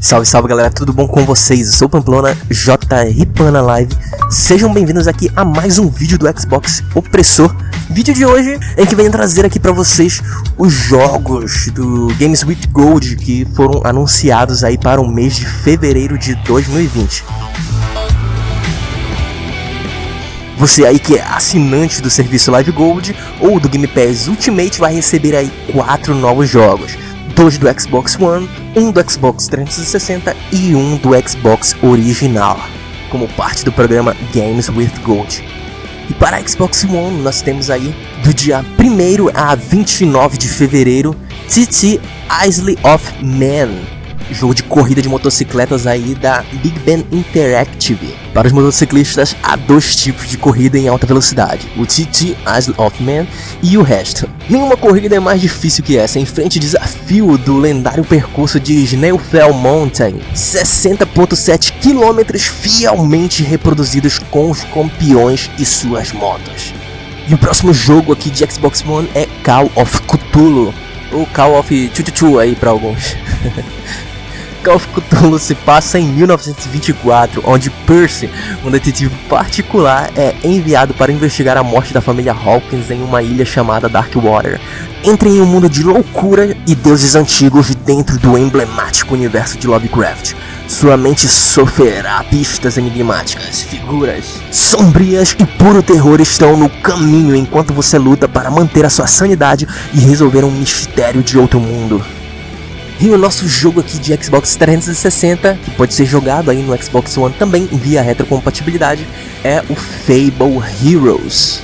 Salve, salve galera, tudo bom com vocês? Eu sou Pamplona, JR Pana Live. Sejam bem-vindos aqui a mais um vídeo do Xbox Opressor. Vídeo de hoje em que venho trazer aqui para vocês os jogos do Games with Gold que foram anunciados aí para o mês de fevereiro de 2020. Você aí que é assinante do serviço Live Gold ou do Game Pass Ultimate vai receber aí quatro novos jogos dois do Xbox One, um do Xbox 360 e um do Xbox original, como parte do programa Games with Gold. E para a Xbox One nós temos aí do dia 1 a 29 de fevereiro TT Isle of Man, jogo de corrida de motocicletas aí da Big Ben Interactive. Para os motociclistas, há dois tipos de corrida em alta velocidade: o TT Isle of Man e o resto. Nenhuma corrida é mais difícil que essa. Em frente desafio do lendário percurso de Snailfell Mountain, 60.7 km fielmente reproduzidos com os campeões e suas motos. E o próximo jogo aqui de Xbox One é Call of Cthulhu, ou Call of Chuchuchu aí para alguns. Call of Cthulhu se passa em 1924, onde Percy, um detetive particular, é enviado para investigar a morte da família Hawkins em uma ilha chamada Darkwater. Entre em um mundo de loucura e deuses antigos dentro do emblemático universo de Lovecraft. Sua mente sofrerá pistas enigmáticas, figuras sombrias e puro terror estão no caminho enquanto você luta para manter a sua sanidade e resolver um mistério de outro mundo. E o nosso jogo aqui de Xbox 360, que pode ser jogado aí no Xbox One também via retrocompatibilidade, é o Fable Heroes.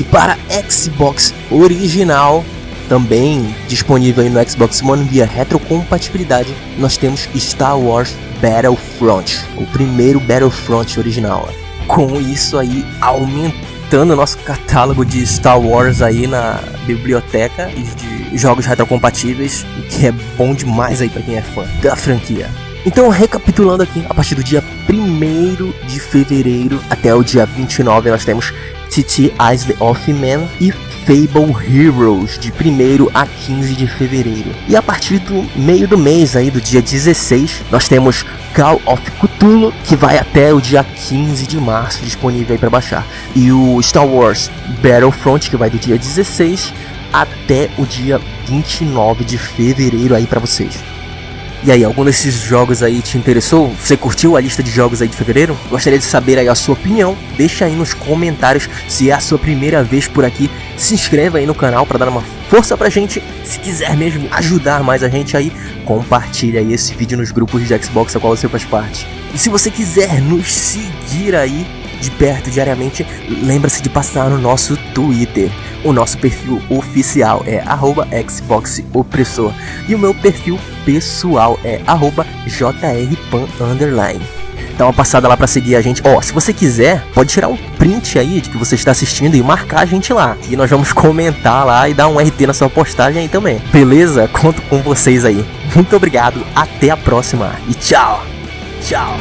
E para Xbox original, também disponível aí no Xbox One via retrocompatibilidade, nós temos Star Wars Battlefront, o primeiro Battlefront original. Com isso aí aumentando o nosso catálogo de Star Wars aí na biblioteca e de jogos retrocompatíveis, o que é bom demais aí para quem é fã da franquia. Então, recapitulando aqui, a partir do dia 1 de fevereiro até o dia 29, nós temos TT Isle of Man e Fable Heroes, de 1 a 15 de fevereiro. E a partir do meio do mês, aí do dia 16, nós temos Call of Cthulhu, que vai até o dia 15 de março, disponível aí para baixar. E o Star Wars Battlefront, que vai do dia 16 até o dia 29 de fevereiro aí para vocês. E aí, algum desses jogos aí te interessou? Você curtiu a lista de jogos aí de fevereiro? Gostaria de saber aí a sua opinião. Deixa aí nos comentários se é a sua primeira vez por aqui. Se inscreva aí no canal para dar uma força pra gente. Se quiser mesmo ajudar mais a gente aí, compartilha aí esse vídeo nos grupos de Xbox a qual você faz parte. E se você quiser nos seguir aí de perto diariamente, lembra-se de passar no nosso Twitter. O nosso perfil oficial é @xboxopressor e o meu perfil pessoal é @jrpan Dá uma passada lá para seguir a gente. Ó, oh, se você quiser, pode tirar um print aí de que você está assistindo e marcar a gente lá. E nós vamos comentar lá e dar um RT na sua postagem aí também. Beleza? Conto com vocês aí. Muito obrigado, até a próxima e tchau. Tchau.